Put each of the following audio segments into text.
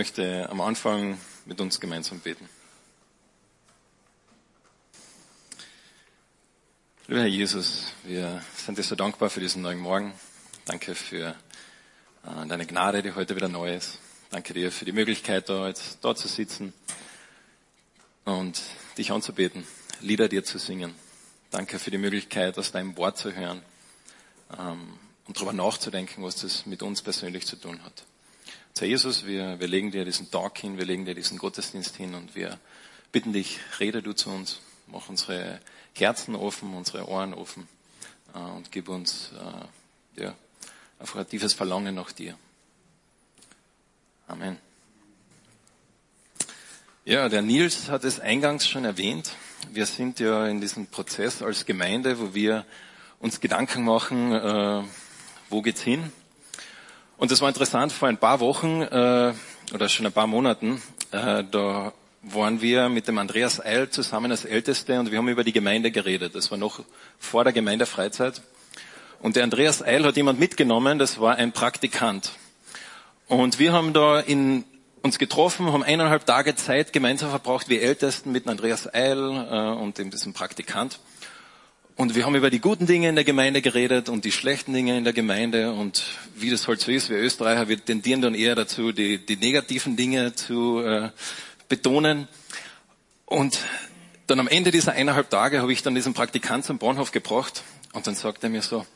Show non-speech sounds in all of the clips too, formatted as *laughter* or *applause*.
möchte am Anfang mit uns gemeinsam beten. Lieber Herr Jesus, wir sind dir so dankbar für diesen neuen Morgen. Danke für äh, deine Gnade, die heute wieder neu ist. Danke dir für die Möglichkeit, da jetzt dort zu sitzen und dich anzubeten, Lieder dir zu singen. Danke für die Möglichkeit, aus deinem Wort zu hören ähm, und darüber nachzudenken, was das mit uns persönlich zu tun hat. Herr Jesus, wir, wir legen dir diesen Tag hin, wir legen dir diesen Gottesdienst hin und wir bitten dich, rede du zu uns, mach unsere Herzen offen, unsere Ohren offen äh, und gib uns äh, ja, einfach ein tiefes Verlangen nach dir. Amen. Ja, der Nils hat es eingangs schon erwähnt. Wir sind ja in diesem Prozess als Gemeinde, wo wir uns Gedanken machen, äh, wo geht's hin? Und das war interessant, vor ein paar Wochen äh, oder schon ein paar Monaten, äh, da waren wir mit dem Andreas Eil zusammen als Älteste und wir haben über die Gemeinde geredet. Das war noch vor der Gemeindefreizeit. Und der Andreas Eil hat jemand mitgenommen, das war ein Praktikant. Und wir haben da in, uns getroffen, haben eineinhalb Tage Zeit gemeinsam verbraucht, wir Ältesten mit Andreas Eil äh, und dem, diesem Praktikant. Und wir haben über die guten Dinge in der Gemeinde geredet und die schlechten Dinge in der Gemeinde und wie das halt so ist, wir Österreicher, wir tendieren dann eher dazu, die, die negativen Dinge zu äh, betonen. Und dann am Ende dieser eineinhalb Tage habe ich dann diesen Praktikant zum Bahnhof gebracht und dann sagt er mir so,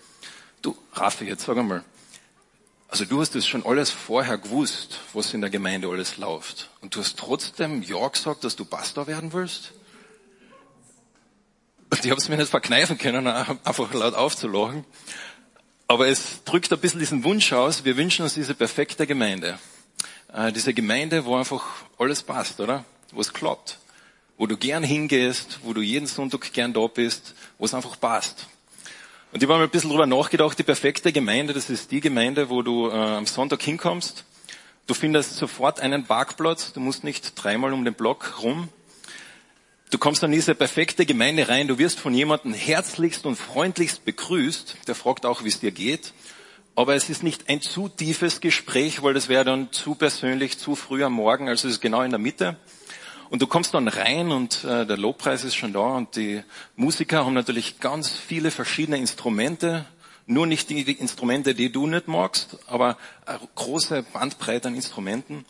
du Raffi, jetzt sag einmal, also du hast das schon alles vorher gewusst, was in der Gemeinde alles läuft. Und du hast trotzdem Ja gesagt, dass du Pastor werden willst? Und ich habe es mir nicht verkneifen können, einfach laut aufzulachen. Aber es drückt ein bisschen diesen Wunsch aus, wir wünschen uns diese perfekte Gemeinde. Äh, diese Gemeinde, wo einfach alles passt, oder? Wo es klappt. Wo du gern hingehst, wo du jeden Sonntag gern da bist, wo es einfach passt. Und ich habe mal ein bisschen drüber nachgedacht, die perfekte Gemeinde, das ist die Gemeinde, wo du äh, am Sonntag hinkommst. Du findest sofort einen Parkplatz, du musst nicht dreimal um den Block rum. Du kommst in diese perfekte Gemeinde rein, du wirst von jemandem herzlichst und freundlichst begrüßt, der fragt auch, wie es dir geht. Aber es ist nicht ein zu tiefes Gespräch, weil das wäre dann zu persönlich, zu früh am Morgen, also es ist genau in der Mitte. Und du kommst dann rein und äh, der Lobpreis ist schon da und die Musiker haben natürlich ganz viele verschiedene Instrumente, nur nicht die, die Instrumente, die du nicht magst, aber eine große Bandbreite an Instrumenten.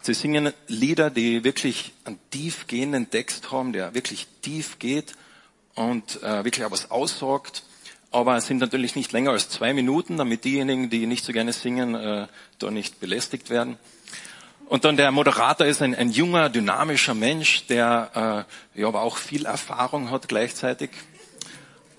Sie singen Lieder, die wirklich einen tiefgehenden Text haben, der wirklich tief geht und äh, wirklich auch was aussagt aber es sind natürlich nicht länger als zwei Minuten, damit diejenigen, die nicht so gerne singen, äh, da nicht belästigt werden. Und dann der Moderator ist ein, ein junger, dynamischer Mensch, der äh, ja aber auch viel Erfahrung hat gleichzeitig.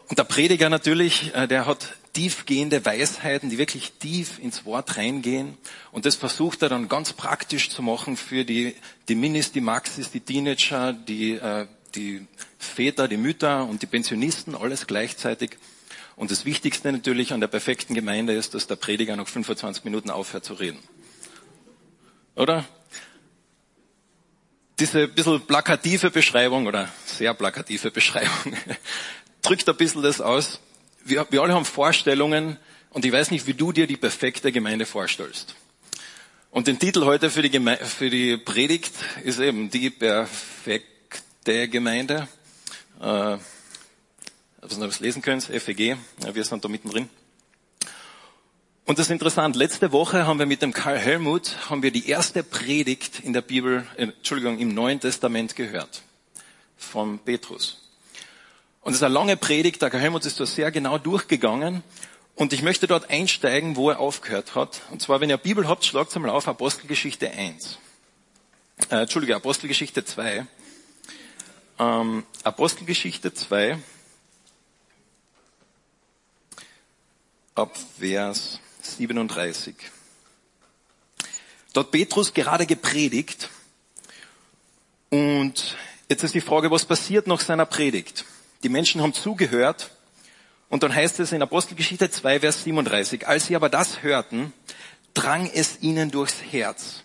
Und der Prediger natürlich, äh, der hat tiefgehende Weisheiten, die wirklich tief ins Wort reingehen. Und das versucht er dann ganz praktisch zu machen für die, die Minis, die Maxis, die Teenager, die, äh, die Väter, die Mütter und die Pensionisten, alles gleichzeitig. Und das Wichtigste natürlich an der perfekten Gemeinde ist, dass der Prediger noch 25 Minuten aufhört zu reden. Oder? Diese bisschen plakative Beschreibung oder sehr plakative *laughs* Beschreibung drückt ein bisschen das aus. Wir, wir alle haben Vorstellungen und ich weiß nicht, wie du dir die perfekte Gemeinde vorstellst. Und den Titel heute für die, Geme für die Predigt ist eben die perfekte Gemeinde. Äh, was ihr das lesen könnt, FEG, wir sind da mittendrin. Und das ist interessant, letzte Woche haben wir mit dem Karl Helmut, haben wir die erste Predigt in der Bibel, äh, Entschuldigung, im Neuen Testament gehört. Von Petrus. Und es ist eine lange Predigt, der Helmut ist da sehr genau durchgegangen. Und ich möchte dort einsteigen, wo er aufgehört hat. Und zwar, wenn ihr Bibel habt, schlagt einmal auf Apostelgeschichte 1. Äh, Entschuldige, Apostelgeschichte 2. Ähm, Apostelgeschichte 2. ab Vers 37. Dort Petrus gerade gepredigt und jetzt ist die Frage, was passiert nach seiner Predigt? Die Menschen haben zugehört und dann heißt es in Apostelgeschichte 2, Vers 37, als sie aber das hörten, drang es ihnen durchs Herz.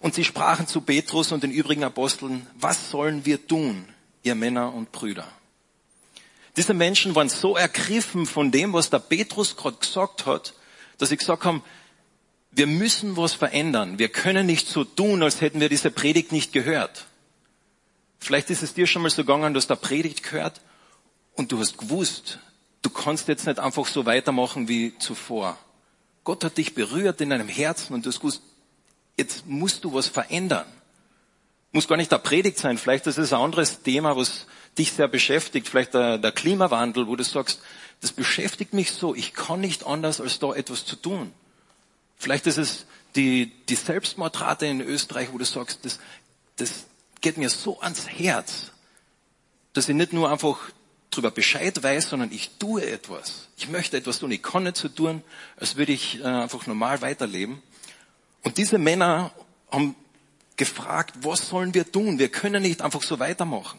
Und sie sprachen zu Petrus und den übrigen Aposteln, was sollen wir tun, ihr Männer und Brüder? Diese Menschen waren so ergriffen von dem, was der Petrus gerade gesagt hat, dass sie gesagt haben, wir müssen was verändern. Wir können nicht so tun, als hätten wir diese Predigt nicht gehört. Vielleicht ist es dir schon mal so gegangen, hast eine Predigt gehört und du hast gewusst, du kannst jetzt nicht einfach so weitermachen wie zuvor. Gott hat dich berührt in deinem Herzen und du hast gewusst, jetzt musst du was verändern. Muss gar nicht der Predigt sein, vielleicht ist es ein anderes Thema, was dich sehr beschäftigt, vielleicht der, der Klimawandel, wo du sagst, das beschäftigt mich so, ich kann nicht anders, als da etwas zu tun. Vielleicht ist es die, die Selbstmordrate in Österreich, wo du sagst, das, das geht mir so ans Herz, dass ich nicht nur einfach darüber Bescheid weiß, sondern ich tue etwas. Ich möchte etwas tun. Ich kann nicht so tun, als würde ich äh, einfach normal weiterleben. Und diese Männer haben gefragt, was sollen wir tun? Wir können nicht einfach so weitermachen.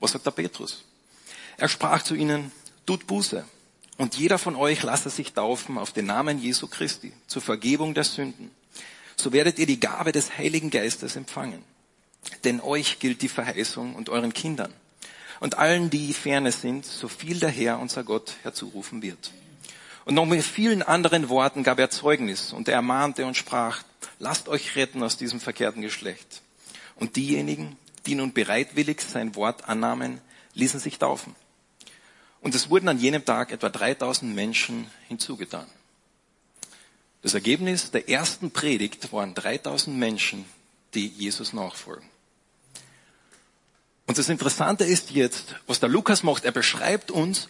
Was sagt der Petrus? Er sprach zu ihnen, tut Buße und jeder von euch lasse sich taufen auf den Namen Jesu Christi zur Vergebung der Sünden. So werdet ihr die Gabe des Heiligen Geistes empfangen. Denn euch gilt die Verheißung und euren Kindern und allen, die ferne sind, so viel der Herr, unser Gott, herzurufen wird. Und noch mit vielen anderen Worten gab er Zeugnis und er ermahnte und sprach, lasst euch retten aus diesem verkehrten Geschlecht. Und diejenigen, die nun bereitwillig sein Wort annahmen, ließen sich taufen. Und es wurden an jenem Tag etwa 3000 Menschen hinzugetan. Das Ergebnis der ersten Predigt waren 3000 Menschen, die Jesus nachfolgen. Und das Interessante ist jetzt, was der Lukas macht. Er beschreibt uns,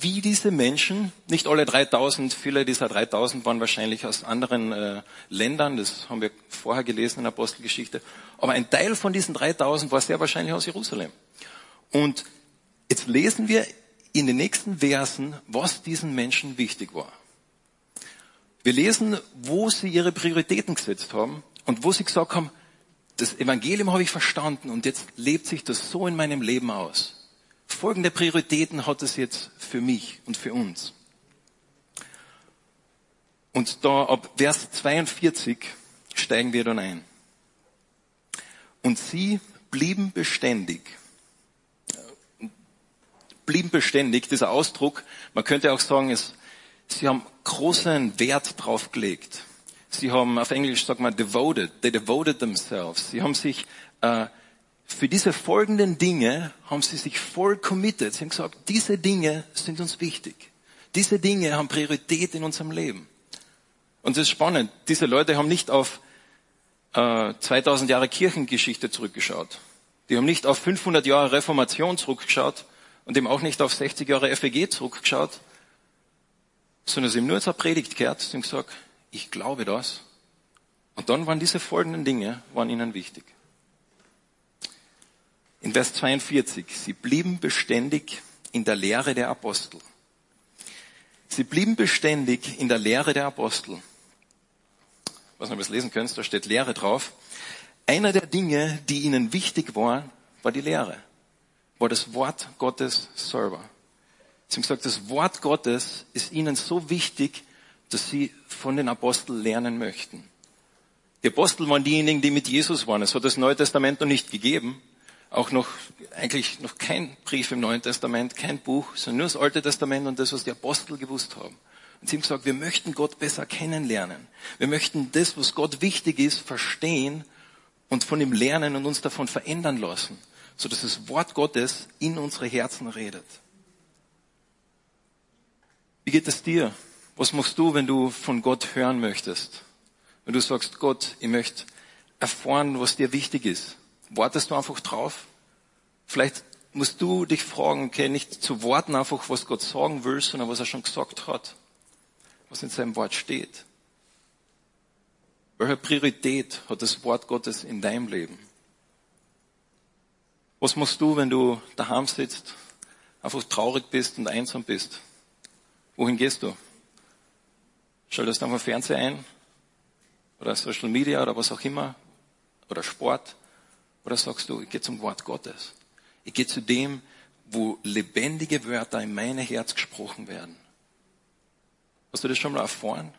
wie diese Menschen, nicht alle 3000, viele dieser 3000 waren wahrscheinlich aus anderen äh, Ländern, das haben wir vorher gelesen in der Apostelgeschichte, aber ein Teil von diesen 3000 war sehr wahrscheinlich aus Jerusalem. Und jetzt lesen wir in den nächsten Versen, was diesen Menschen wichtig war. Wir lesen, wo sie ihre Prioritäten gesetzt haben und wo sie gesagt haben, das Evangelium habe ich verstanden und jetzt lebt sich das so in meinem Leben aus. Folgende Prioritäten hat es jetzt für mich und für uns. Und da ab Vers 42 steigen wir dann ein. Und sie blieben beständig blieben beständig, dieser Ausdruck. Man könnte auch sagen, es, sie haben großen Wert drauf gelegt. Sie haben, auf Englisch sagt man devoted, they devoted themselves. Sie haben sich, äh, für diese folgenden Dinge haben sie sich voll committed. Sie haben gesagt, diese Dinge sind uns wichtig. Diese Dinge haben Priorität in unserem Leben. Und es ist spannend, diese Leute haben nicht auf äh, 2000 Jahre Kirchengeschichte zurückgeschaut. Die haben nicht auf 500 Jahre Reformation zurückgeschaut, und ihm auch nicht auf 60 Jahre FEG zurückgeschaut, sondern sie ihm nur zur Predigt gehört und gesagt, ich glaube das. Und dann waren diese folgenden Dinge, waren ihnen wichtig. In Vers 42, sie blieben beständig in der Lehre der Apostel. Sie blieben beständig in der Lehre der Apostel. Was man das lesen könnt, da steht Lehre drauf. Einer der Dinge, die ihnen wichtig waren, war die Lehre war das Wort Gottes selber. Sie haben gesagt, das Wort Gottes ist ihnen so wichtig, dass sie von den Aposteln lernen möchten. Die Apostel waren diejenigen, die mit Jesus waren. Es hat das Neue Testament noch nicht gegeben. Auch noch, eigentlich noch kein Brief im Neuen Testament, kein Buch, sondern nur das Alte Testament und das, was die Apostel gewusst haben. Und sie haben gesagt, wir möchten Gott besser kennenlernen. Wir möchten das, was Gott wichtig ist, verstehen und von ihm lernen und uns davon verändern lassen so dass das Wort Gottes in unsere Herzen redet. Wie geht es dir? Was machst du, wenn du von Gott hören möchtest? Wenn du sagst, Gott, ich möchte erfahren, was dir wichtig ist. Wartest du einfach drauf? Vielleicht musst du dich fragen, okay, nicht zu warten einfach, was Gott sagen will, sondern was er schon gesagt hat. Was in seinem Wort steht. Welche Priorität hat das Wort Gottes in deinem Leben? Was machst du, wenn du daheim sitzt, einfach traurig bist und einsam bist? Wohin gehst du? Schaltest einfach Fernseher ein? Oder Social Media oder was auch immer? Oder Sport? Oder sagst du, ich gehe zum Wort Gottes? Ich gehe zu dem, wo lebendige Wörter in mein Herz gesprochen werden. Hast du das schon mal erfahren?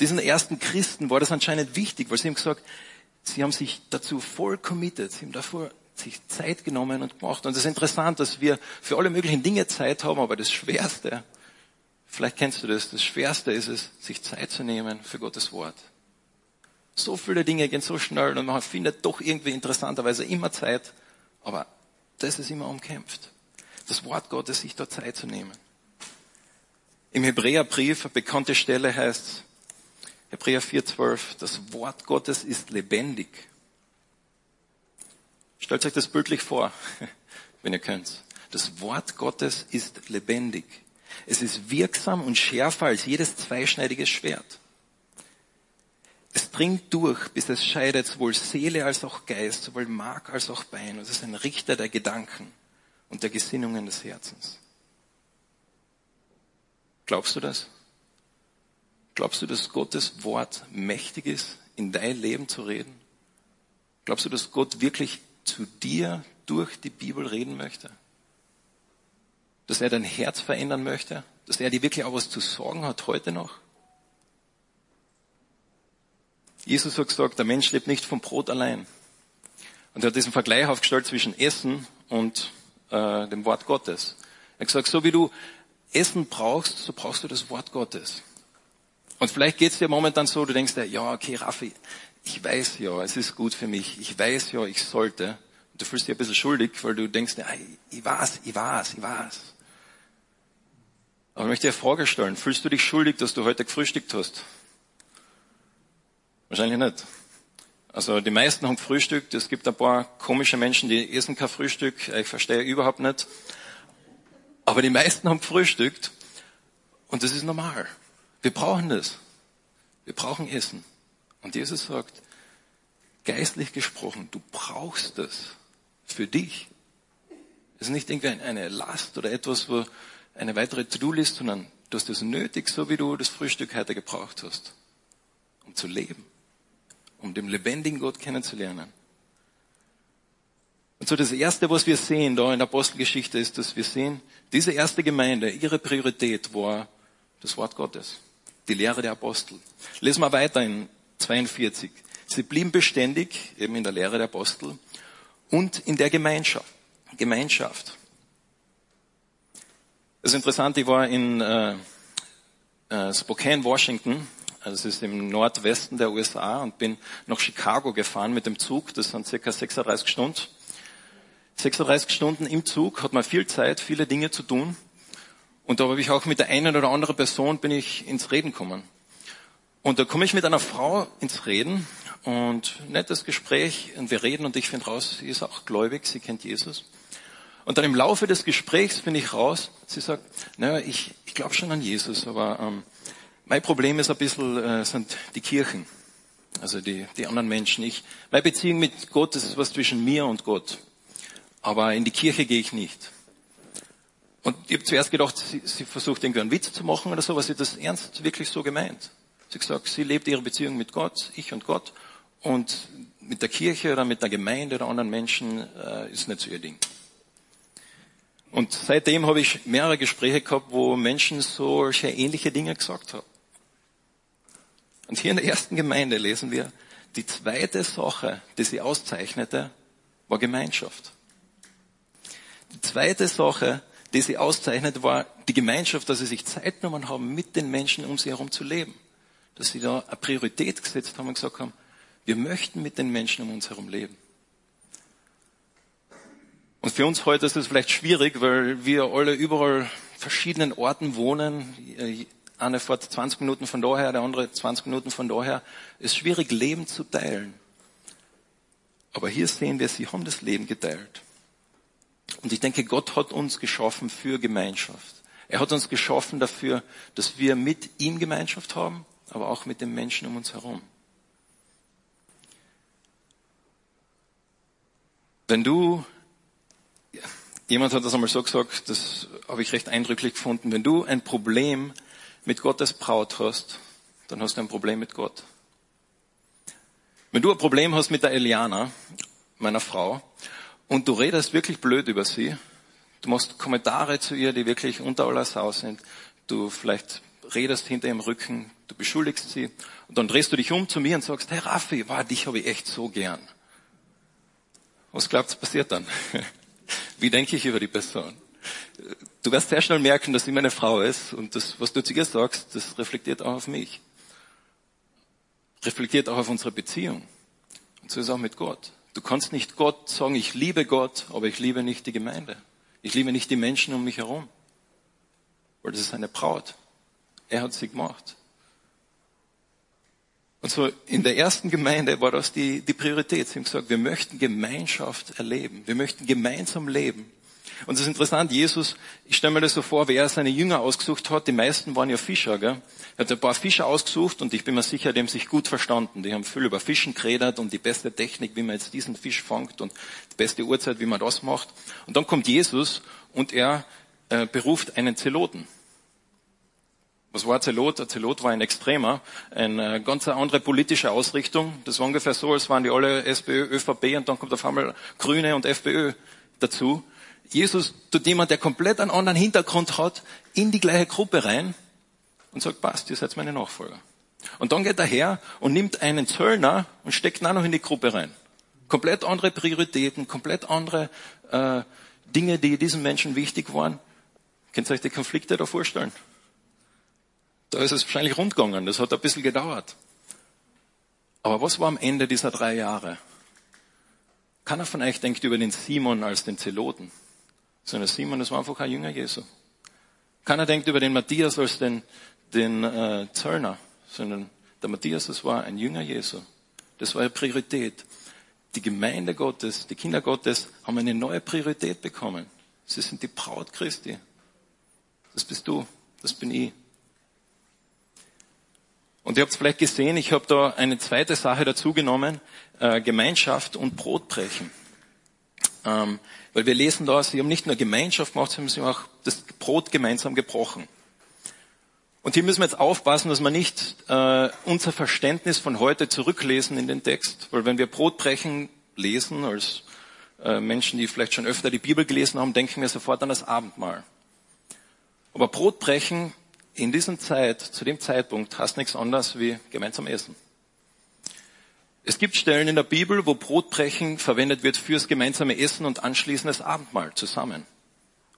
Diesen ersten Christen war das anscheinend wichtig, weil sie haben gesagt, sie haben sich dazu voll committed, sie haben davor sich Zeit genommen und gemacht. Und es ist interessant, dass wir für alle möglichen Dinge Zeit haben, aber das Schwerste Vielleicht kennst du das. Das Schwerste ist es, sich Zeit zu nehmen für Gottes Wort. So viele Dinge gehen so schnell und man findet doch irgendwie interessanterweise immer Zeit, aber das ist immer umkämpft. Das Wort Gottes, sich da Zeit zu nehmen. Im Hebräerbrief, eine bekannte Stelle heißt, Hebräer 4,12, das Wort Gottes ist lebendig. Stellt euch das bildlich vor, *laughs* wenn ihr könnt. Das Wort Gottes ist lebendig. Es ist wirksam und schärfer als jedes zweischneidige Schwert. Es dringt durch, bis es scheidet sowohl Seele als auch Geist, sowohl Mark als auch Bein. Und es ist ein Richter der Gedanken und der Gesinnungen des Herzens. Glaubst du das? Glaubst du, dass Gottes Wort mächtig ist, in dein Leben zu reden? Glaubst du, dass Gott wirklich zu dir durch die Bibel reden möchte? Dass er dein Herz verändern möchte? Dass er dir wirklich auch was zu sorgen hat heute noch? Jesus hat gesagt, der Mensch lebt nicht vom Brot allein. Und er hat diesen Vergleich aufgestellt zwischen Essen und äh, dem Wort Gottes. Er hat gesagt, so wie du Essen brauchst, so brauchst du das Wort Gottes. Und vielleicht geht es dir momentan so, du denkst dir, ja, okay, Raffi, ich weiß ja, es ist gut für mich, ich weiß ja, ich sollte. Du fühlst dich ein bisschen schuldig, weil du denkst, ja, ich weiß, ich weiß, ich weiß. Aber ich möchte dir eine Frage stellen, fühlst du dich schuldig, dass du heute gefrühstückt hast? Wahrscheinlich nicht. Also die meisten haben gefrühstückt. Es gibt ein paar komische Menschen, die essen kein Frühstück. Ich verstehe überhaupt nicht. Aber die meisten haben gefrühstückt. Und das ist normal. Wir brauchen das. Wir brauchen Essen. Und Jesus sagt, geistlich gesprochen, du brauchst das für dich. Es ist nicht irgendwie eine Last oder etwas, wo eine weitere To-Do-List, sondern du hast es nötig, so wie du das Frühstück heute gebraucht hast, um zu leben um den lebendigen Gott kennenzulernen. Und so das Erste, was wir sehen da in der Apostelgeschichte, ist, dass wir sehen, diese erste Gemeinde, ihre Priorität war das Wort Gottes, die Lehre der Apostel. Lesen wir weiter in 42. Sie blieben beständig, eben in der Lehre der Apostel und in der Gemeinschaft. Gemeinschaft. Das ist interessant, ich war in äh, äh, Spokane, Washington also es ist im Nordwesten der USA und bin nach Chicago gefahren mit dem Zug. Das sind circa 36 Stunden. 36 Stunden im Zug hat man viel Zeit, viele Dinge zu tun. Und da habe ich auch mit der einen oder anderen Person bin ich ins Reden gekommen. Und da komme ich mit einer Frau ins Reden und nettes Gespräch und wir reden und ich finde raus, sie ist auch gläubig, sie kennt Jesus. Und dann im Laufe des Gesprächs finde ich raus, sie sagt, naja, ich, ich glaube schon an Jesus, aber ähm, mein Problem ist ein bisschen, äh, sind die Kirchen. Also die, die anderen Menschen. Ich, meine Beziehung mit Gott, ist was zwischen mir und Gott. Aber in die Kirche gehe ich nicht. Und ich habe zuerst gedacht, sie, sie versucht irgendwie einen Witz zu machen oder so, was sie das ernst wirklich so gemeint. Sie hat gesagt, sie lebt ihre Beziehung mit Gott, ich und Gott. Und mit der Kirche oder mit der Gemeinde oder anderen Menschen äh, ist nicht so ihr Ding. Und seitdem habe ich mehrere Gespräche gehabt, wo Menschen solche ähnliche Dinge gesagt haben. Und hier in der ersten Gemeinde lesen wir, die zweite Sache, die sie auszeichnete, war Gemeinschaft. Die zweite Sache, die sie auszeichnete, war die Gemeinschaft, dass sie sich Zeit genommen haben, mit den Menschen um sie herum zu leben. Dass sie da eine Priorität gesetzt haben und gesagt haben, wir möchten mit den Menschen um uns herum leben. Und für uns heute ist es vielleicht schwierig, weil wir alle überall verschiedenen Orten wohnen eine vor 20 Minuten von daher, der andere 20 Minuten von daher. Es ist schwierig, Leben zu teilen. Aber hier sehen wir, sie haben das Leben geteilt. Und ich denke, Gott hat uns geschaffen für Gemeinschaft. Er hat uns geschaffen dafür, dass wir mit ihm Gemeinschaft haben, aber auch mit den Menschen um uns herum. Wenn du, jemand hat das einmal so gesagt, das habe ich recht eindrücklich gefunden, wenn du ein Problem mit Gottes Braut hast, dann hast du ein Problem mit Gott. Wenn du ein Problem hast mit der Eliana, meiner Frau, und du redest wirklich blöd über sie, du machst Kommentare zu ihr, die wirklich unter aller Sau sind, du vielleicht redest hinter ihrem Rücken, du beschuldigst sie, und dann drehst du dich um zu mir und sagst, hey Raffi, wow, dich habe ich echt so gern. Was glaubt's passiert dann? *laughs* Wie denke ich über die Person? du wirst sehr schnell merken, dass sie meine Frau ist und das, was du zu ihr sagst, das reflektiert auch auf mich. Reflektiert auch auf unsere Beziehung. Und so ist es auch mit Gott. Du kannst nicht Gott sagen, ich liebe Gott, aber ich liebe nicht die Gemeinde. Ich liebe nicht die Menschen um mich herum. Weil das ist eine Braut. Er hat sie gemacht. Und so in der ersten Gemeinde war das die, die Priorität. Sie haben gesagt, wir möchten Gemeinschaft erleben. Wir möchten gemeinsam leben. Und es ist interessant, Jesus, ich stelle mir das so vor, wie er seine Jünger ausgesucht hat, die meisten waren ja Fischer, gell? Er hat ein paar Fischer ausgesucht und ich bin mir sicher, die haben sich gut verstanden. Die haben viel über Fischen geredet und die beste Technik, wie man jetzt diesen Fisch fangt und die beste Uhrzeit, wie man das macht. Und dann kommt Jesus und er äh, beruft einen Zeloten. Was war Zelot? Zelot war ein Extremer, eine ganz andere politische Ausrichtung. Das war ungefähr so, als waren die alle SPÖ, ÖVP und dann kommt auf einmal Grüne und FPÖ dazu. Jesus tut jemand, der komplett einen anderen Hintergrund hat, in die gleiche Gruppe rein und sagt, passt, ihr seid meine Nachfolger. Und dann geht er her und nimmt einen Zöllner und steckt ihn auch noch in die Gruppe rein. Komplett andere Prioritäten, komplett andere äh, Dinge, die diesen Menschen wichtig waren. Könnt ihr euch die Konflikte da vorstellen? Da ist es wahrscheinlich rundgegangen. Das hat ein bisschen gedauert. Aber was war am Ende dieser drei Jahre? Keiner von euch denkt über den Simon als den Zeloten. Sondern Simon, das war einfach ein Jünger Jesu. Keiner denkt über den Matthias als den, den äh, Zöllner. Sondern der Matthias, das war ein Jünger Jesu. Das war eine Priorität. Die Gemeinde Gottes, die Kinder Gottes haben eine neue Priorität bekommen. Sie sind die Braut Christi. Das bist du, das bin ich. Und ihr habt es vielleicht gesehen, ich habe da eine zweite Sache dazugenommen, äh, Gemeinschaft und Brotbrechen. Ähm, weil wir lesen da, sie haben nicht nur Gemeinschaft gemacht, sie haben auch das Brot gemeinsam gebrochen. Und hier müssen wir jetzt aufpassen, dass wir nicht äh, unser Verständnis von heute zurücklesen in den Text. Weil wenn wir Brotbrechen lesen, als äh, Menschen, die vielleicht schon öfter die Bibel gelesen haben, denken wir sofort an das Abendmahl. Aber Brotbrechen in diesem Zeit, zu dem Zeitpunkt, hast nichts anderes wie gemeinsam essen. Es gibt Stellen in der Bibel, wo Brotbrechen verwendet wird fürs gemeinsame Essen und anschließendes Abendmahl zusammen.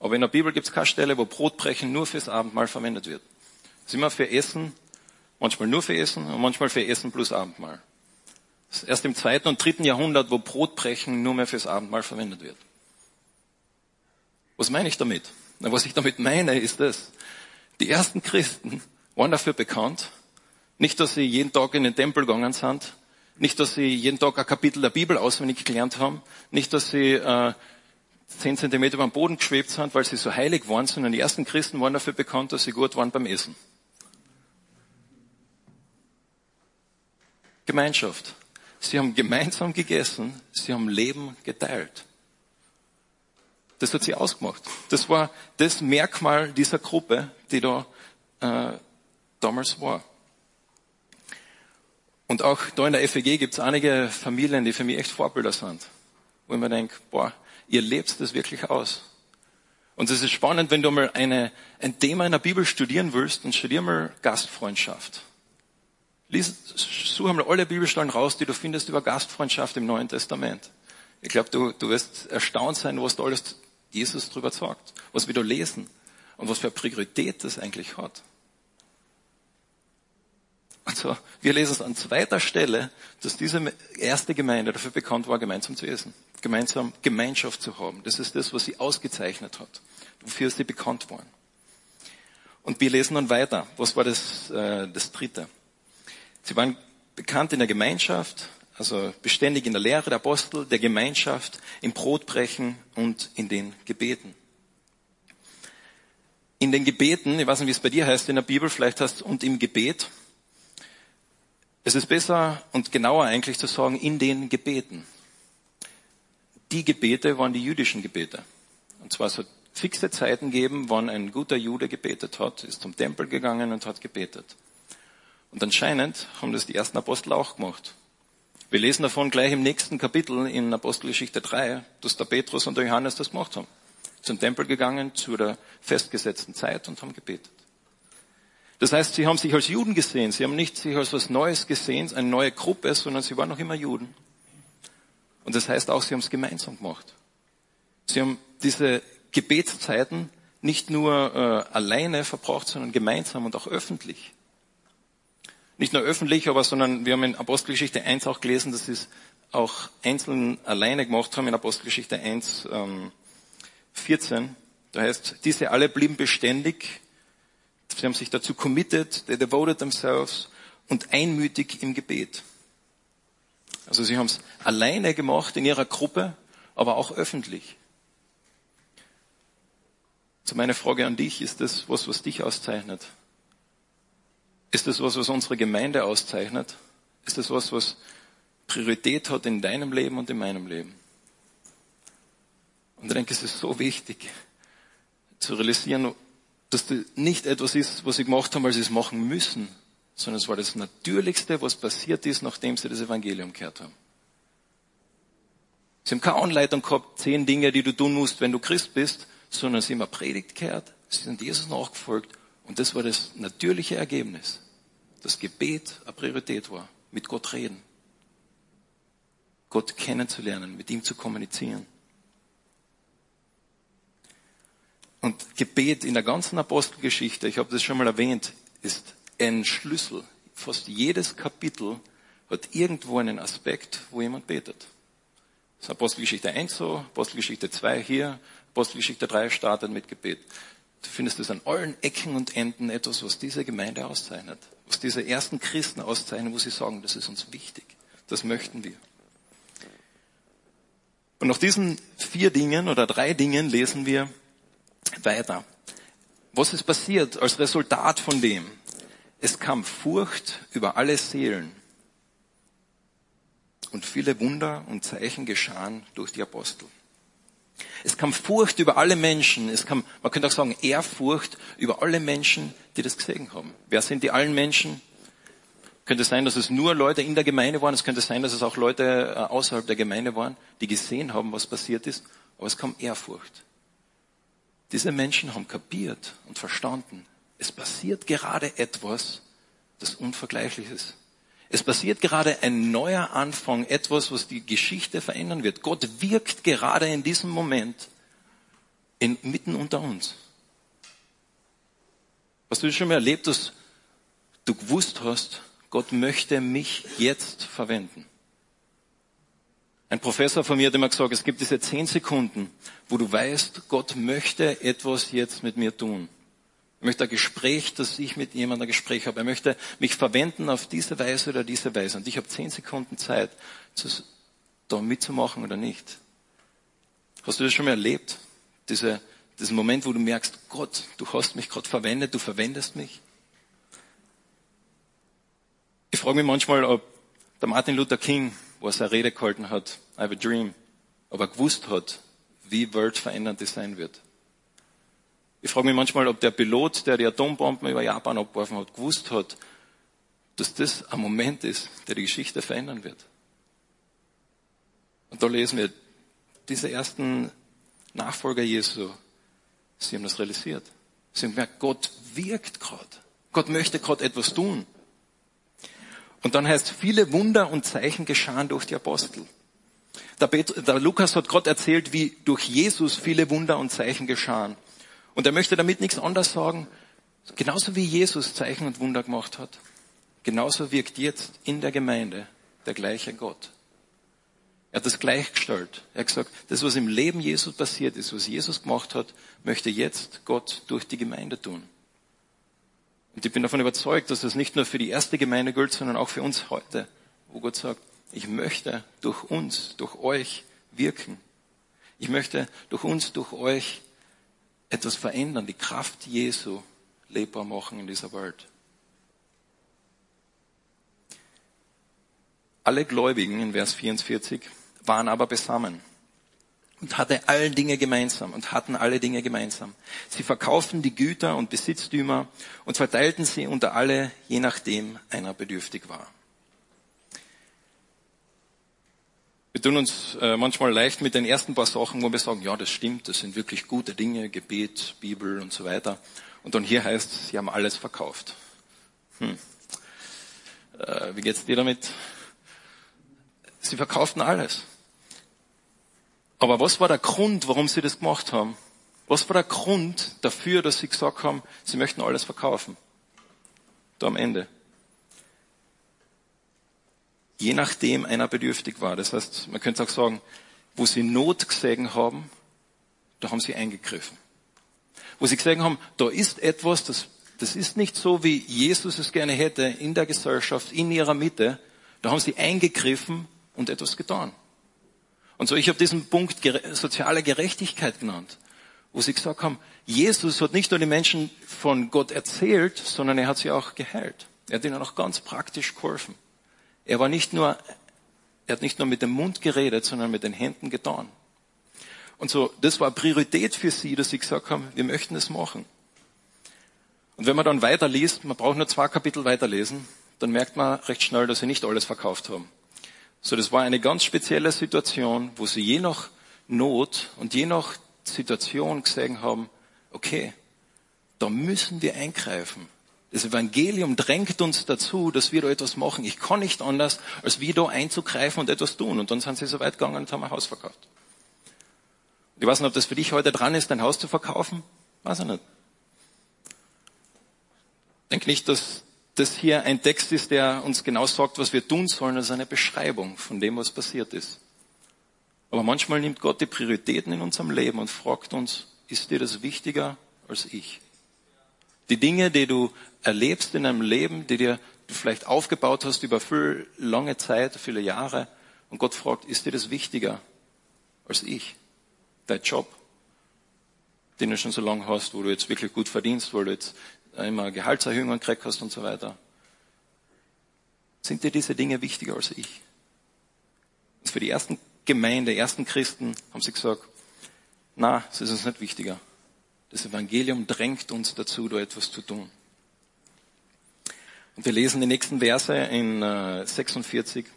Aber in der Bibel gibt es keine Stelle, wo Brotbrechen nur fürs Abendmahl verwendet wird. Es ist immer für Essen, manchmal nur für Essen und manchmal für Essen plus Abendmahl. Es ist erst im zweiten und dritten Jahrhundert, wo Brotbrechen nur mehr fürs Abendmahl verwendet wird. Was meine ich damit? Was ich damit meine, ist das, die ersten Christen waren dafür bekannt, nicht, dass sie jeden Tag in den Tempel gegangen sind, nicht, dass sie jeden Tag ein Kapitel der Bibel auswendig gelernt haben, nicht, dass sie äh, zehn Zentimeter über dem Boden geschwebt sind, weil sie so heilig waren, sondern die ersten Christen waren dafür bekannt, dass sie gut waren beim Essen. Gemeinschaft. Sie haben gemeinsam gegessen, sie haben Leben geteilt. Das hat sie ausgemacht. Das war das Merkmal dieser Gruppe, die da äh, damals war. Und auch da in der FEG gibt es einige Familien, die für mich echt Vorbilder sind. Wo ich mir denke, boah, ihr lebt das wirklich aus. Und es ist spannend, wenn du mal eine, ein Thema in der Bibel studieren willst, dann studier mal Gastfreundschaft. Lies, such mal alle Bibelstellen raus, die du findest über Gastfreundschaft im Neuen Testament. Ich glaube, du, du wirst erstaunt sein, was da alles Jesus darüber sagt, was wir da lesen und was für eine Priorität das eigentlich hat. Also, wir lesen es an zweiter Stelle, dass diese erste Gemeinde dafür bekannt war, gemeinsam zu essen, gemeinsam Gemeinschaft zu haben. Das ist das, was sie ausgezeichnet hat, wofür sie bekannt waren. Und wir lesen dann weiter. Was war das, äh, das dritte? Sie waren bekannt in der Gemeinschaft, also beständig in der Lehre der Apostel, der Gemeinschaft, im Brotbrechen und in den Gebeten. In den Gebeten, ich weiß nicht, wie es bei dir heißt in der Bibel, vielleicht hast und im Gebet. Es ist besser und genauer eigentlich zu sagen, in den Gebeten. Die Gebete waren die jüdischen Gebete. Und zwar so fixe Zeiten geben, wann ein guter Jude gebetet hat, ist zum Tempel gegangen und hat gebetet. Und anscheinend haben das die ersten Apostel auch gemacht. Wir lesen davon gleich im nächsten Kapitel in Apostelgeschichte 3, dass der Petrus und der Johannes das gemacht haben. Zum Tempel gegangen zu der festgesetzten Zeit und haben gebetet. Das heißt, sie haben sich als Juden gesehen. Sie haben nicht sich als was Neues gesehen, eine neue Gruppe, sondern sie waren noch immer Juden. Und das heißt auch, sie haben es gemeinsam gemacht. Sie haben diese Gebetszeiten nicht nur äh, alleine verbraucht, sondern gemeinsam und auch öffentlich. Nicht nur öffentlich, aber sondern wir haben in Apostelgeschichte 1 auch gelesen, dass sie es auch einzeln alleine gemacht haben in Apostelgeschichte 1, ähm, 14. Da heißt, diese alle blieben beständig, sie haben sich dazu committed, they devoted themselves und einmütig im Gebet. Also sie haben es alleine gemacht in ihrer Gruppe, aber auch öffentlich. So meine Frage an dich, ist das was, was dich auszeichnet? Ist das was, was unsere Gemeinde auszeichnet? Ist das was, was Priorität hat in deinem Leben und in meinem Leben? Und ich denke, es ist so wichtig zu realisieren, dass das nicht etwas ist, was sie gemacht haben, weil sie es machen müssen, sondern es war das Natürlichste, was passiert ist, nachdem sie das Evangelium gehört haben. Sie haben keine Anleitung gehabt, zehn Dinge, die du tun musst, wenn du Christ bist, sondern sie haben eine Predigt gehört, sie sind Jesus nachgefolgt und das war das natürliche Ergebnis. Das Gebet eine Priorität war, mit Gott reden. Gott kennenzulernen, mit ihm zu kommunizieren. Und Gebet in der ganzen Apostelgeschichte, ich habe das schon mal erwähnt, ist ein Schlüssel. Fast jedes Kapitel hat irgendwo einen Aspekt, wo jemand betet. Das ist Apostelgeschichte 1 so, Apostelgeschichte 2 hier, Apostelgeschichte 3 startet mit Gebet. Du findest es an allen Ecken und Enden etwas, was diese Gemeinde auszeichnet, was diese ersten Christen auszeichnen, wo sie sagen, das ist uns wichtig, das möchten wir. Und nach diesen vier Dingen oder drei Dingen lesen wir weiter. Was ist passiert als Resultat von dem? Es kam Furcht über alle Seelen. Und viele Wunder und Zeichen geschahen durch die Apostel. Es kam Furcht über alle Menschen. Es kam, man könnte auch sagen, Ehrfurcht über alle Menschen, die das gesehen haben. Wer sind die allen Menschen? Könnte sein, dass es nur Leute in der Gemeinde waren. Es könnte sein, dass es auch Leute äh, außerhalb der Gemeinde waren, die gesehen haben, was passiert ist. Aber es kam Ehrfurcht. Diese Menschen haben kapiert und verstanden, es passiert gerade etwas, das unvergleichlich ist. Es passiert gerade ein neuer Anfang, etwas, was die Geschichte verändern wird. Gott wirkt gerade in diesem Moment in, mitten unter uns. Hast du schon mal erlebt, dass du gewusst hast, Gott möchte mich jetzt verwenden? Ein Professor von mir hat immer gesagt, es gibt diese zehn Sekunden, wo du weißt, Gott möchte etwas jetzt mit mir tun. Er möchte ein Gespräch, dass ich mit jemandem ein Gespräch habe. Er möchte mich verwenden auf diese Weise oder diese Weise. Und ich habe zehn Sekunden Zeit, da mitzumachen oder nicht. Hast du das schon mal erlebt? Diese, diesen Moment, wo du merkst, Gott, du hast mich gerade verwendet, du verwendest mich. Ich frage mich manchmal, ob der Martin Luther King, wo er seine Rede gehalten hat, I have a dream, ob er gewusst hat, wie weltverändernd das sein wird. Ich frage mich manchmal, ob der Pilot, der die Atombomben über Japan abgeworfen hat, gewusst hat, dass das ein Moment ist, der die Geschichte verändern wird. Und da lesen wir, diese ersten Nachfolger Jesu, sie haben das realisiert. Sie haben gemerkt, Gott wirkt gerade. Gott möchte gerade etwas tun. Und dann heißt, viele Wunder und Zeichen geschahen durch die Apostel. Der, der Lukas hat gerade erzählt, wie durch Jesus viele Wunder und Zeichen geschahen. Und er möchte damit nichts anderes sagen. Genauso wie Jesus Zeichen und Wunder gemacht hat, genauso wirkt jetzt in der Gemeinde der gleiche Gott. Er hat das gleichgestellt. Er hat gesagt, das, was im Leben Jesus passiert ist, was Jesus gemacht hat, möchte jetzt Gott durch die Gemeinde tun. Und ich bin davon überzeugt, dass das nicht nur für die erste Gemeinde gilt, sondern auch für uns heute, wo Gott sagt, ich möchte durch uns, durch euch wirken. Ich möchte durch uns, durch euch etwas verändern, die Kraft Jesu lebbar machen in dieser Welt. Alle Gläubigen in Vers 44 waren aber besammen und hatten alle Dinge gemeinsam und hatten alle Dinge gemeinsam. Sie verkauften die Güter und Besitztümer und verteilten sie unter alle, je nachdem einer bedürftig war. Wir tun uns äh, manchmal leicht mit den ersten paar Sachen, wo wir sagen, ja, das stimmt, das sind wirklich gute Dinge, Gebet, Bibel und so weiter. Und dann hier heißt sie haben alles verkauft. Hm. Äh, wie geht's dir damit? Sie verkauften alles. Aber was war der Grund, warum sie das gemacht haben? Was war der Grund dafür, dass sie gesagt haben, sie möchten alles verkaufen? Da am Ende. Je nachdem einer bedürftig war. Das heißt, man könnte auch sagen, wo sie Not gesehen haben, da haben sie eingegriffen. Wo sie gesehen haben, da ist etwas, das, das ist nicht so, wie Jesus es gerne hätte, in der Gesellschaft, in ihrer Mitte. Da haben sie eingegriffen und etwas getan. Und so, ich habe diesen Punkt soziale Gerechtigkeit genannt, wo sie gesagt haben, Jesus hat nicht nur die Menschen von Gott erzählt, sondern er hat sie auch geheilt. Er hat ihnen auch ganz praktisch geholfen. Er war nicht nur, er hat nicht nur mit dem Mund geredet, sondern mit den Händen getan. Und so, das war Priorität für sie, dass sie gesagt haben, wir möchten es machen. Und wenn man dann weiterliest, man braucht nur zwei Kapitel weiterlesen, dann merkt man recht schnell, dass sie nicht alles verkauft haben. So, das war eine ganz spezielle Situation, wo sie je nach Not und je nach Situation gesehen haben, okay, da müssen wir eingreifen. Das Evangelium drängt uns dazu, dass wir da etwas machen. Ich kann nicht anders, als wir da einzugreifen und etwas tun. Und dann sind sie so weit gegangen und haben ein Haus verkauft. Ich weiß nicht, ob das für dich heute dran ist, dein Haus zu verkaufen. Weiß ich nicht. Ich denke nicht, dass das hier ein Text ist, der uns genau sagt, was wir tun sollen, ist eine Beschreibung von dem, was passiert ist. Aber manchmal nimmt Gott die Prioritäten in unserem Leben und fragt uns, ist dir das wichtiger als ich? Die Dinge, die du erlebst in deinem Leben, die dir du vielleicht aufgebaut hast über viel lange Zeit, viele Jahre, und Gott fragt, ist dir das wichtiger als ich? Dein Job, den du schon so lange hast, wo du jetzt wirklich gut verdienst, wo du jetzt immer Gehaltserhöhungen gekriegt hast und so weiter. Sind dir diese Dinge wichtiger als ich? Und für die ersten Gemeinde, ersten Christen haben sie gesagt, na, es ist uns nicht wichtiger. Das Evangelium drängt uns dazu, da etwas zu tun. Und wir lesen die nächsten Verse in 46. Äh,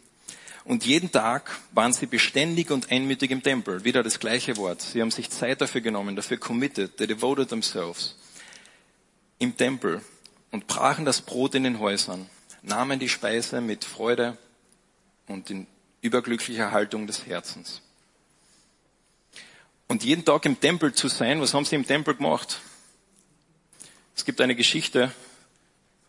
und jeden Tag waren sie beständig und einmütig im Tempel. Wieder das gleiche Wort. Sie haben sich Zeit dafür genommen, dafür committed, they devoted themselves im Tempel und brachen das Brot in den Häusern, nahmen die Speise mit Freude und in überglücklicher Haltung des Herzens. Und jeden Tag im Tempel zu sein, was haben sie im Tempel gemacht? Es gibt eine Geschichte,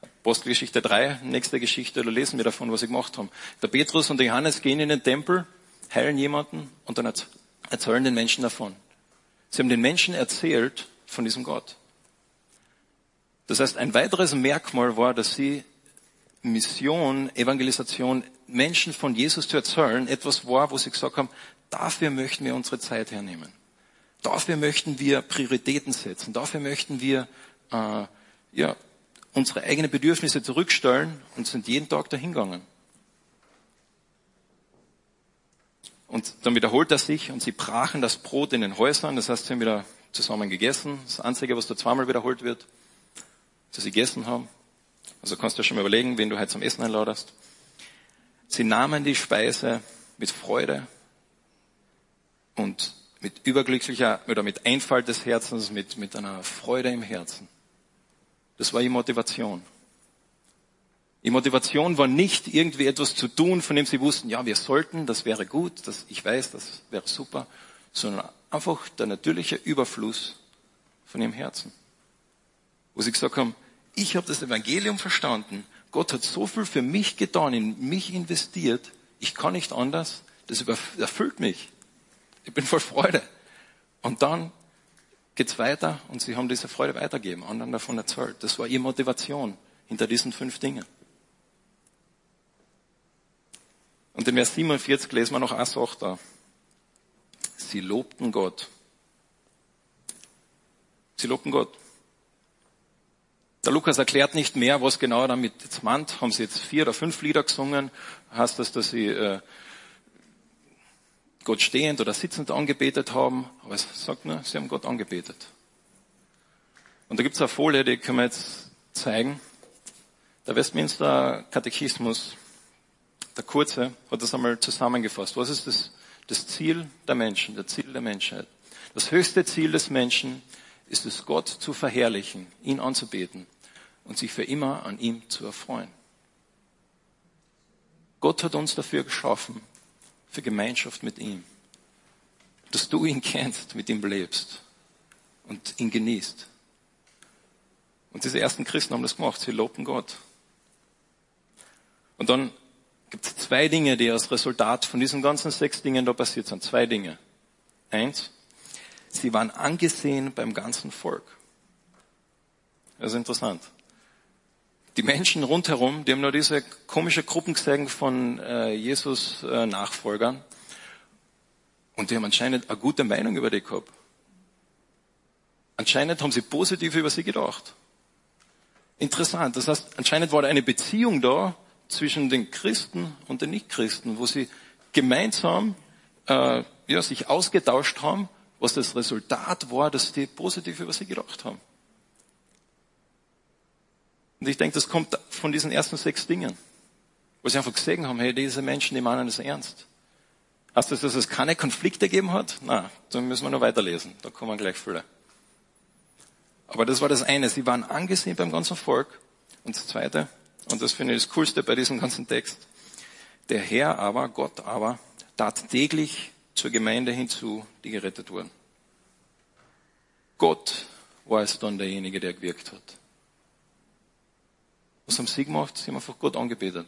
Apostelgeschichte 3, nächste Geschichte, da lesen wir davon, was sie gemacht haben. Der Petrus und der Johannes gehen in den Tempel, heilen jemanden und dann erzählen den Menschen davon. Sie haben den Menschen erzählt von diesem Gott. Das heißt, ein weiteres Merkmal war, dass sie Mission, Evangelisation, Menschen von Jesus zu erzählen, etwas war, wo sie gesagt haben, dafür möchten wir unsere Zeit hernehmen. Dafür möchten wir Prioritäten setzen. Dafür möchten wir äh, ja, unsere eigenen Bedürfnisse zurückstellen und sind jeden Tag dahingegangen. Und dann wiederholt er sich und sie brachen das Brot in den Häusern. Das heißt, sie haben wieder zusammen gegessen. Das Einzige, was da zweimal wiederholt wird dass sie gegessen haben. Also kannst du dir schon mal überlegen, wen du heute zum Essen einladest. Sie nahmen die Speise mit Freude und mit überglücklicher oder mit Einfalt des Herzens, mit, mit einer Freude im Herzen. Das war die Motivation. Die Motivation war nicht irgendwie etwas zu tun, von dem sie wussten, ja, wir sollten, das wäre gut, das, ich weiß, das wäre super, sondern einfach der natürliche Überfluss von ihrem Herzen wo sie gesagt haben, ich habe das Evangelium verstanden, Gott hat so viel für mich getan, in mich investiert, ich kann nicht anders, das erfüllt mich. Ich bin voll Freude. Und dann geht's weiter und sie haben diese Freude weitergeben, anderen davon erzählt. Das war ihre Motivation hinter diesen fünf Dingen. Und in Vers 47 lesen wir noch eine Sache da. Sie lobten Gott. Sie lobten Gott. Der Lukas erklärt nicht mehr, was genau damit jetzt meint. Haben sie jetzt vier oder fünf Lieder gesungen? Heißt das, dass sie äh, Gott stehend oder sitzend angebetet haben? Aber es sagt nur, sie haben Gott angebetet. Und da gibt es eine Folie, die können wir jetzt zeigen. Der Westminster Katechismus, der kurze, hat das einmal zusammengefasst. Was ist das, das Ziel der Menschen, das Ziel der Menschheit? Das höchste Ziel des Menschen ist es, Gott zu verherrlichen, ihn anzubeten und sich für immer an ihm zu erfreuen. Gott hat uns dafür geschaffen, für Gemeinschaft mit ihm. Dass du ihn kennst, mit ihm lebst und ihn genießt. Und diese ersten Christen haben das gemacht. Sie lobten Gott. Und dann gibt es zwei Dinge, die als Resultat von diesen ganzen sechs Dingen da passiert sind. Zwei Dinge. Eins, sie waren angesehen beim ganzen Volk. Das ist interessant. Die Menschen rundherum, die haben nur diese komische Gruppen gesehen von äh, Jesus äh, Nachfolgern und die haben anscheinend eine gute Meinung über die gehabt. Anscheinend haben sie positiv über sie gedacht. Interessant. Das heißt, anscheinend war da eine Beziehung da zwischen den Christen und den Nichtchristen, wo sie gemeinsam äh, ja, sich ausgetauscht haben, was das Resultat war, dass die positiv über sie gedacht haben. Und ich denke, das kommt von diesen ersten sechs Dingen, wo sie einfach gesehen haben, hey, diese Menschen, die meinen es ernst. Heißt das, dass es keine Konflikte gegeben hat? Na, dann müssen wir noch weiterlesen. Da kommen gleich viele. Aber das war das eine. Sie waren angesehen beim ganzen Volk. Und das zweite, und das finde ich das Coolste bei diesem ganzen Text. Der Herr aber, Gott aber, tat täglich zur Gemeinde hinzu, die gerettet wurden. Gott war es dann derjenige, der gewirkt hat. Was haben sie gemacht? Sie haben einfach Gott angebetet.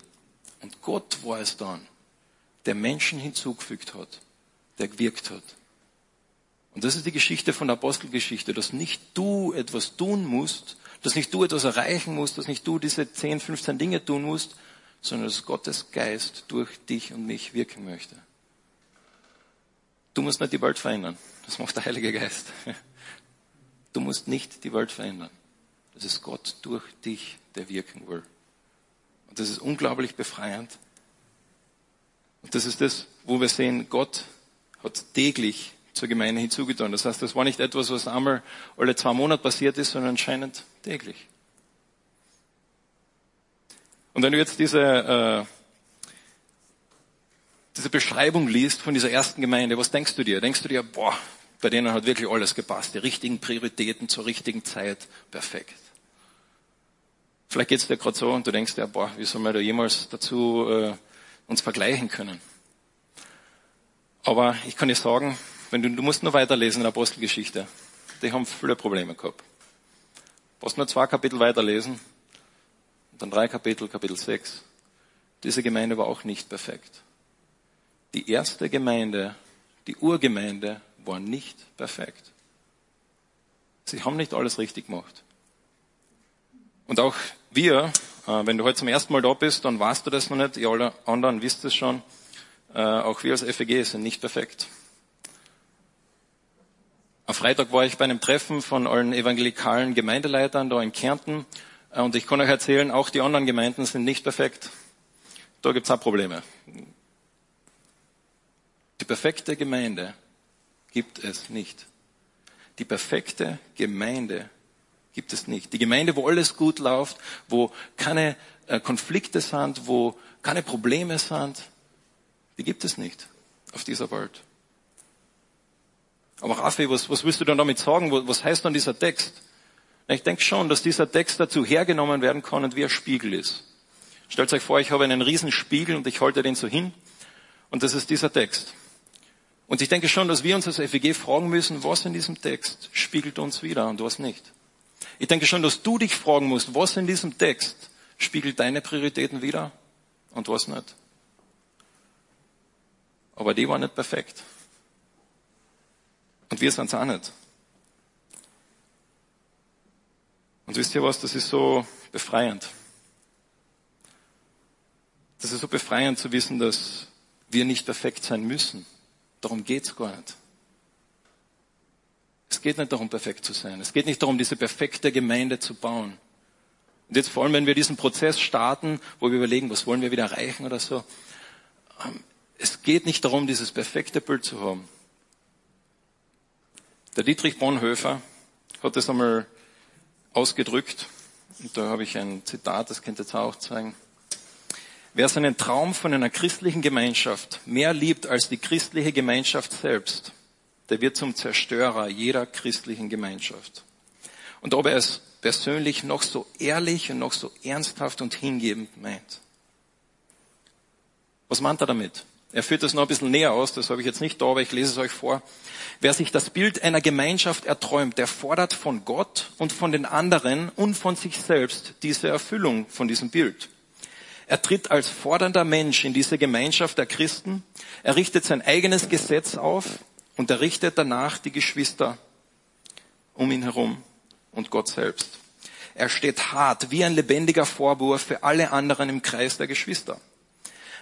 Und Gott war es dann, der Menschen hinzugefügt hat, der gewirkt hat. Und das ist die Geschichte von der Apostelgeschichte, dass nicht du etwas tun musst, dass nicht du etwas erreichen musst, dass nicht du diese 10, 15 Dinge tun musst, sondern dass Gottes Geist durch dich und mich wirken möchte. Du musst nicht die Welt verändern. Das macht der Heilige Geist. Du musst nicht die Welt verändern. Das ist Gott durch dich, der wirken will. Und das ist unglaublich befreiend. Und das ist das, wo wir sehen, Gott hat täglich zur Gemeinde hinzugetan. Das heißt, das war nicht etwas, was einmal alle zwei Monate passiert ist, sondern anscheinend täglich. Und wenn du jetzt diese, äh, diese Beschreibung liest von dieser ersten Gemeinde, was denkst du dir? Denkst du dir, boah, bei denen hat wirklich alles gepasst, die richtigen Prioritäten zur richtigen Zeit, perfekt. Vielleicht geht's dir gerade so und du denkst dir, boah, wie soll man da jemals dazu äh, uns vergleichen können? Aber ich kann dir sagen, wenn du, du musst nur weiterlesen in der Apostelgeschichte. Die haben viele Probleme gehabt. Du musst nur zwei Kapitel weiterlesen. Und dann drei Kapitel, Kapitel sechs. Diese Gemeinde war auch nicht perfekt. Die erste Gemeinde, die Urgemeinde, war nicht perfekt. Sie haben nicht alles richtig gemacht. Und auch wir, äh, wenn du heute zum ersten Mal da bist, dann weißt du das noch nicht, ihr alle anderen wisst es schon, äh, auch wir als FEG sind nicht perfekt. Am Freitag war ich bei einem Treffen von allen evangelikalen Gemeindeleitern da in Kärnten äh, und ich kann euch erzählen, auch die anderen Gemeinden sind nicht perfekt. Da gibt es auch Probleme. Die perfekte Gemeinde gibt es nicht. Die perfekte Gemeinde gibt es nicht. Die Gemeinde, wo alles gut läuft, wo keine äh, Konflikte sind, wo keine Probleme sind, die gibt es nicht auf dieser Welt. Aber Raffi, was, was willst du dann damit sagen? Was heißt dann dieser Text? Ich denke schon, dass dieser Text dazu hergenommen werden kann und wie ein Spiegel ist. Stellt euch vor, ich habe einen riesen Spiegel und ich halte den so hin und das ist dieser Text. Und ich denke schon, dass wir uns als FEG fragen müssen, was in diesem Text spiegelt uns wieder und was nicht. Ich denke schon, dass du dich fragen musst, was in diesem Text spiegelt deine Prioritäten wieder und was nicht. Aber die waren nicht perfekt. Und wir sind es auch nicht. Und wisst ihr was, das ist so befreiend. Das ist so befreiend zu wissen, dass wir nicht perfekt sein müssen. Darum geht's gar nicht. Es geht nicht darum, perfekt zu sein. Es geht nicht darum, diese perfekte Gemeinde zu bauen. Und jetzt vor allem, wenn wir diesen Prozess starten, wo wir überlegen, was wollen wir wieder erreichen oder so. Ähm, es geht nicht darum, dieses perfekte Bild zu haben. Der Dietrich Bonhoeffer hat das einmal ausgedrückt. Und da habe ich ein Zitat, das könnt ihr jetzt auch zeigen. Wer seinen Traum von einer christlichen Gemeinschaft mehr liebt als die christliche Gemeinschaft selbst, der wird zum Zerstörer jeder christlichen Gemeinschaft. Und ob er es persönlich noch so ehrlich und noch so ernsthaft und hingebend meint. Was meint er damit? Er führt das noch ein bisschen näher aus, das habe ich jetzt nicht da, aber ich lese es euch vor. Wer sich das Bild einer Gemeinschaft erträumt, der fordert von Gott und von den anderen und von sich selbst diese Erfüllung von diesem Bild. Er tritt als fordernder Mensch in diese Gemeinschaft der Christen, er richtet sein eigenes Gesetz auf und er richtet danach die Geschwister um ihn herum und Gott selbst. Er steht hart wie ein lebendiger Vorwurf für alle anderen im Kreis der Geschwister.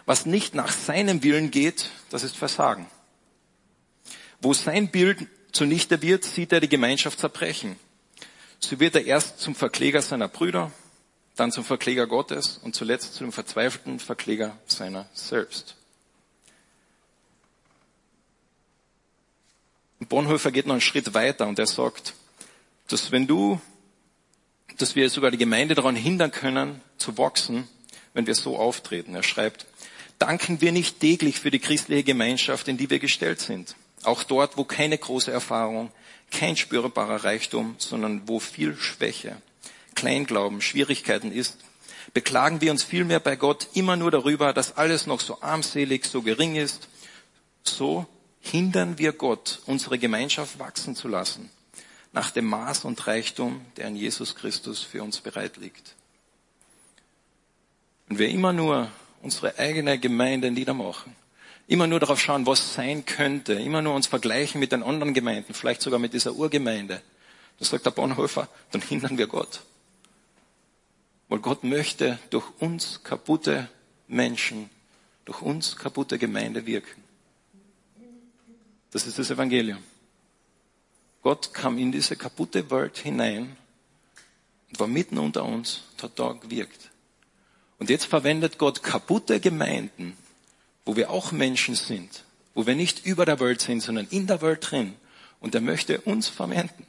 Was nicht nach seinem Willen geht, das ist Versagen. Wo sein Bild zunichte wird, sieht er die Gemeinschaft zerbrechen. So wird er erst zum Verkläger seiner Brüder, dann zum Verkläger Gottes und zuletzt zum verzweifelten Verkläger seiner selbst. Bonhoeffer geht noch einen Schritt weiter und er sagt, dass wenn du, dass wir sogar die Gemeinde daran hindern können, zu wachsen, wenn wir so auftreten. Er schreibt, danken wir nicht täglich für die christliche Gemeinschaft, in die wir gestellt sind. Auch dort, wo keine große Erfahrung, kein spürbarer Reichtum, sondern wo viel Schwäche, Kleinglauben, Schwierigkeiten ist, beklagen wir uns vielmehr bei Gott immer nur darüber, dass alles noch so armselig, so gering ist. So hindern wir Gott, unsere Gemeinschaft wachsen zu lassen, nach dem Maß und Reichtum, der in Jesus Christus für uns bereit liegt. Und wir immer nur unsere eigene Gemeinde niedermachen. Immer nur darauf schauen, was sein könnte. Immer nur uns vergleichen mit den anderen Gemeinden, vielleicht sogar mit dieser Urgemeinde. Das sagt der Bonhoeffer, dann hindern wir Gott. Weil Gott möchte durch uns kaputte Menschen, durch uns kaputte Gemeinde wirken. Das ist das Evangelium. Gott kam in diese kaputte Welt hinein und war mitten unter uns und hat da gewirkt. Und jetzt verwendet Gott kaputte Gemeinden, wo wir auch Menschen sind, wo wir nicht über der Welt sind, sondern in der Welt drin. Und er möchte uns verwenden.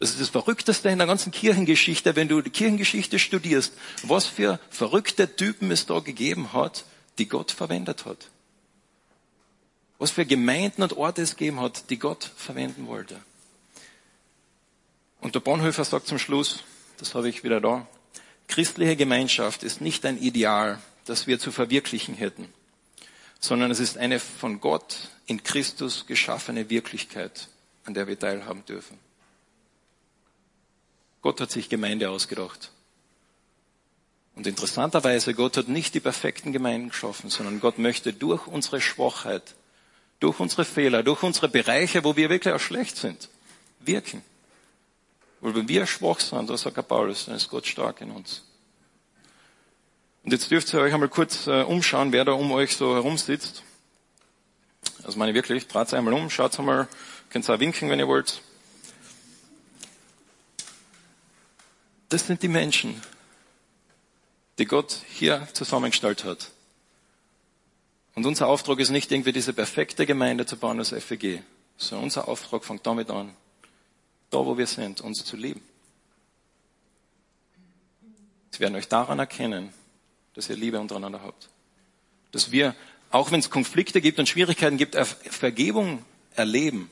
Das ist das Verrückteste in der ganzen Kirchengeschichte, wenn du die Kirchengeschichte studierst, was für verrückte Typen es da gegeben hat, die Gott verwendet hat. Was für Gemeinden und Orte es gegeben hat, die Gott verwenden wollte. Und der Bonhoeffer sagt zum Schluss, das habe ich wieder da, Christliche Gemeinschaft ist nicht ein Ideal, das wir zu verwirklichen hätten, sondern es ist eine von Gott in Christus geschaffene Wirklichkeit, an der wir teilhaben dürfen. Gott hat sich Gemeinde ausgedacht. Und interessanterweise, Gott hat nicht die perfekten Gemeinden geschaffen, sondern Gott möchte durch unsere Schwachheit, durch unsere Fehler, durch unsere Bereiche, wo wir wirklich auch schlecht sind, wirken. Weil wenn wir schwach sind, da sagt Paulus, dann ist Gott stark in uns. Und jetzt dürft ihr euch einmal kurz äh, umschauen, wer da um euch so herum sitzt. Also meine wirklich, dreht einmal um, schaut einmal, könnt auch winken, wenn ihr wollt. Das sind die Menschen, die Gott hier zusammengestellt hat. Und unser Auftrag ist nicht irgendwie diese perfekte Gemeinde zu bauen als FEG, sondern unser Auftrag fängt damit an, da wo wir sind, uns zu lieben. Sie werden euch daran erkennen, dass ihr Liebe untereinander habt. Dass wir, auch wenn es Konflikte gibt und Schwierigkeiten gibt, Vergebung erleben.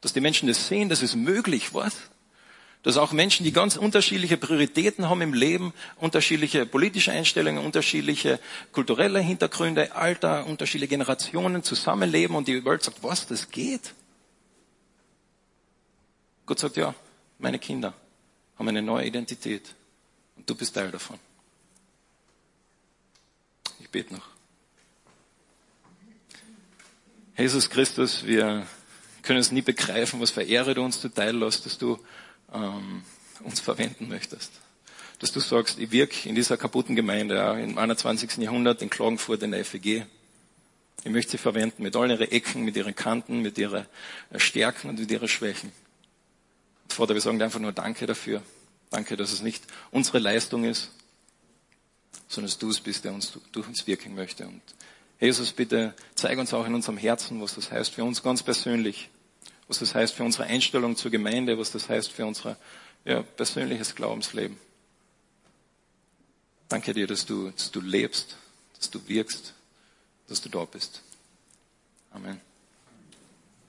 Dass die Menschen das sehen, das ist möglich, was? Dass auch Menschen, die ganz unterschiedliche Prioritäten haben im Leben, unterschiedliche politische Einstellungen, unterschiedliche kulturelle Hintergründe, Alter, unterschiedliche Generationen zusammenleben und die Welt sagt, was, das geht? Gott sagt, ja, meine Kinder haben eine neue Identität und du bist Teil davon. Ich bete noch. Jesus Christus, wir können es nie begreifen, was für Ehre du uns zuteil lässt, dass du ähm, uns verwenden möchtest. Dass du sagst, ich wirke in dieser kaputten Gemeinde, ja, im 21. Jahrhundert in Klagenfurt in der FEG. Ich möchte sie verwenden mit all ihren Ecken, mit ihren Kanten, mit ihren Stärken und mit ihren Schwächen. Vater, wir sagen dir einfach nur Danke dafür. Danke, dass es nicht unsere Leistung ist, sondern dass du es bist, der uns durch uns wirken möchte. Und Jesus, bitte zeig uns auch in unserem Herzen, was das heißt für uns ganz persönlich, was das heißt für unsere Einstellung zur Gemeinde, was das heißt für unser ja, persönliches Glaubensleben. Danke dir, dass du, dass du lebst, dass du wirkst, dass du da bist. Amen.